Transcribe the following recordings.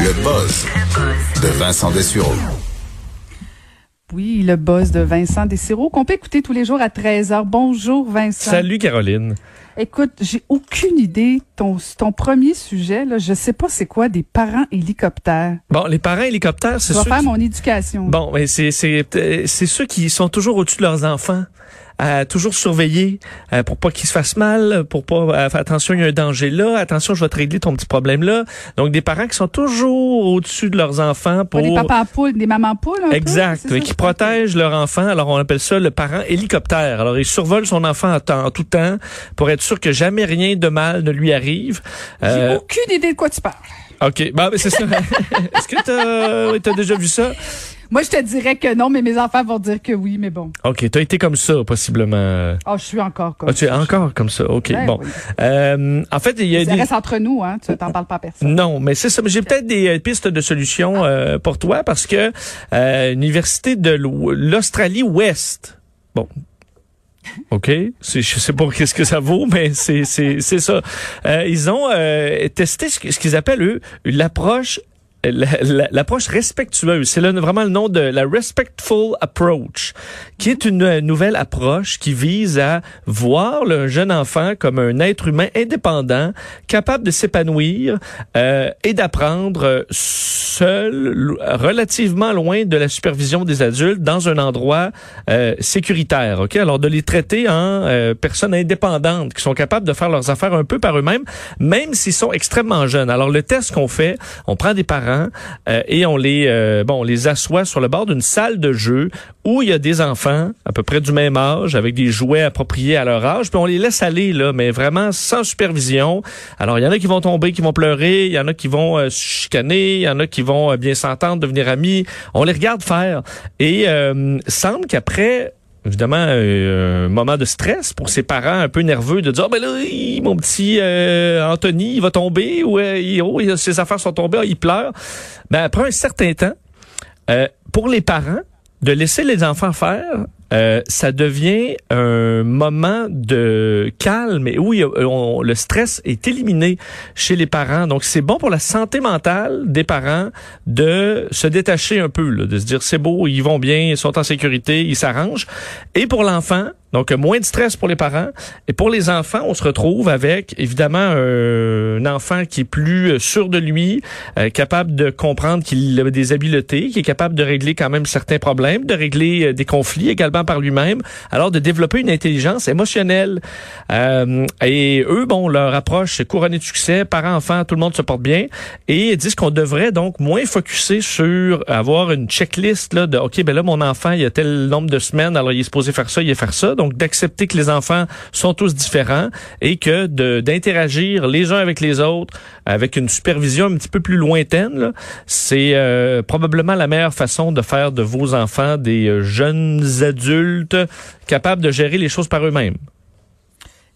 Le buzz de Vincent Dessureau. Oui, le buzz de Vincent Dessureau qu'on peut écouter tous les jours à 13h. Bonjour Vincent. Salut Caroline. Écoute, j'ai aucune idée. Ton, ton premier sujet, là, je sais pas c'est quoi des parents hélicoptères. Bon, les parents hélicoptères, c'est Je vais ceux faire qui- mon éducation. Bon, mais c'est c'est euh, c'est ceux qui sont toujours au-dessus de leurs enfants. À toujours surveiller euh, pour pas qu'ils se fassent mal, pour pas euh, faire attention il y a un danger là, attention je vais te régler ton petit problème là. Donc des parents qui sont toujours au-dessus de leurs enfants pour des papas poules, des mamans poules, un peu, Exact, ça? mais qui protègent leur enfant. Alors, on appelle ça le parent hélicoptère. Alors, il survole son enfant en, temps- en tout temps pour être sûr que jamais rien de mal ne lui arrive. J'ai Euh, aucune idée de quoi tu parles. OK, bon, ben, c'est ça. Est-ce que t'as as déjà vu ça? Moi, je te dirais que non, mais mes enfants vont dire que oui, mais bon. OK, t'as été comme ça, possiblement. Oh, je suis encore comme Ah, tu es encore comme ça. OK, Ben bon. oui. Euh, en fait, il y a Ça des... reste entre nous, hein. Tu t'en parles pas à personne. Non, mais c'est ça. J'ai peut-être des euh, pistes de solutions euh, pour toi parce que euh, l'université de l'Ou- l'Australie Ouest. Bon. OK, je sais pas qu'est-ce que ça vaut, mais c'est c'est c'est ça. Euh, ils ont euh, testé ce, qu'ils appellent eux l'approche la- la- l'approche respectueuse. C'est vraiment le nom de la Respectful Approach, qui est une euh, nouvelle approche qui vise à voir le jeune enfant comme un être humain indépendant, capable de s'épanouir euh, et d'apprendre euh, seul, relativement loin de la supervision des adultes, dans un endroit euh, sécuritaire. Ok, alors de les traiter en euh, personnes indépendantes qui sont capables de faire leurs affaires un peu par eux-mêmes, même s'ils sont extrêmement jeunes. Alors le test qu'on fait, on prend des parents euh, et on les euh, bon, on les assoit sur le bord d'une salle de jeu où il y a des enfants à peu près du même âge avec des jouets appropriés à leur âge, puis on les laisse aller là, mais vraiment sans supervision. Alors il y en a qui vont tomber, qui vont pleurer, il y en a qui vont euh, chicaner, il y en a qui vont euh, bien s'entendre, devenir amis. On les regarde faire et euh, semble qu'après évidemment euh, un moment de stress pour ses parents un peu nerveux de dire Ah, ben là mon petit euh, Anthony il va tomber ou euh, oh, ses affaires sont tombées ah, il pleure. Ben après un certain temps euh, pour les parents de laisser les enfants faire euh, ça devient un moment de calme et où on- le stress est éliminé chez les parents. Donc, c'est bon pour la santé mentale des parents de se détacher un peu, là, de se dire c'est beau, ils vont bien, ils sont en sécurité, ils s'arrangent. Et pour l'enfant, donc moins de stress pour les parents. Et pour les enfants, on se retrouve avec évidemment euh, un enfant qui est plus euh, sûr de lui, euh, capable de comprendre qu'il a des habiletés, qui est capable de régler quand même certains problèmes, de régler des conflits également par lui-même. Alors de développer une intelligence émotionnelle. Et eux, bon, leur approche est couronnée de succès, parents-enfants, tout le monde se porte bien. Et ils disent qu'on devrait donc moins focuser sur avoir une checklist là, de OK, ben là, mon enfant, il a tel nombre de semaines, alors il est supposé faire ça, il est faire ça. D'accepter que les enfants sont tous différents et que d'interagir les uns avec les autres avec une supervision un petit peu plus lointaine, c'est euh, probablement la meilleure façon de faire de vos enfants des euh, jeunes adultes capables de gérer les choses par eux-mêmes.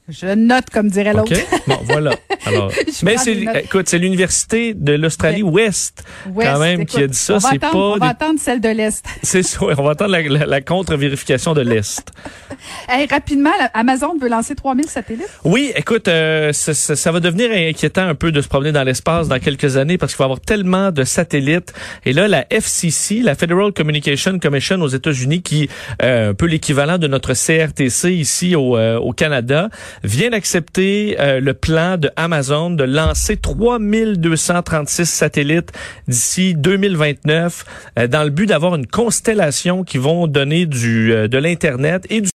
Je note, comme dirait l'autre. OK? Bon, voilà. Alors, mais c'est, écoute, c'est l'université de l'Australie Ouest, Ouest, quand même, écoute, qui a dit ça. on va C'est attendre- pas, On va des- attendre celle de l'Est. c'est ça. On va attendre la, la- la contre-vérification de l'Est. Hey, rapidement, Amazon veut lancer 3000 satellites. Oui, écoute, euh, ça, ça- ça va devenir inquiétant un peu de se promener dans l'espace dans quelques années parce qu'il va y avoir tellement de satellites. Et là, la FCC, la Federal Communication Commission aux États-Unis, qui euh, un peu l'équivalent de notre CRTC ici au, euh, au Canada, vient d'accepter euh, le plan de Amazon de lancer 3236 satellites d'ici 2029 euh, dans le but d'avoir une constellation qui vont donner du euh, de l'internet et du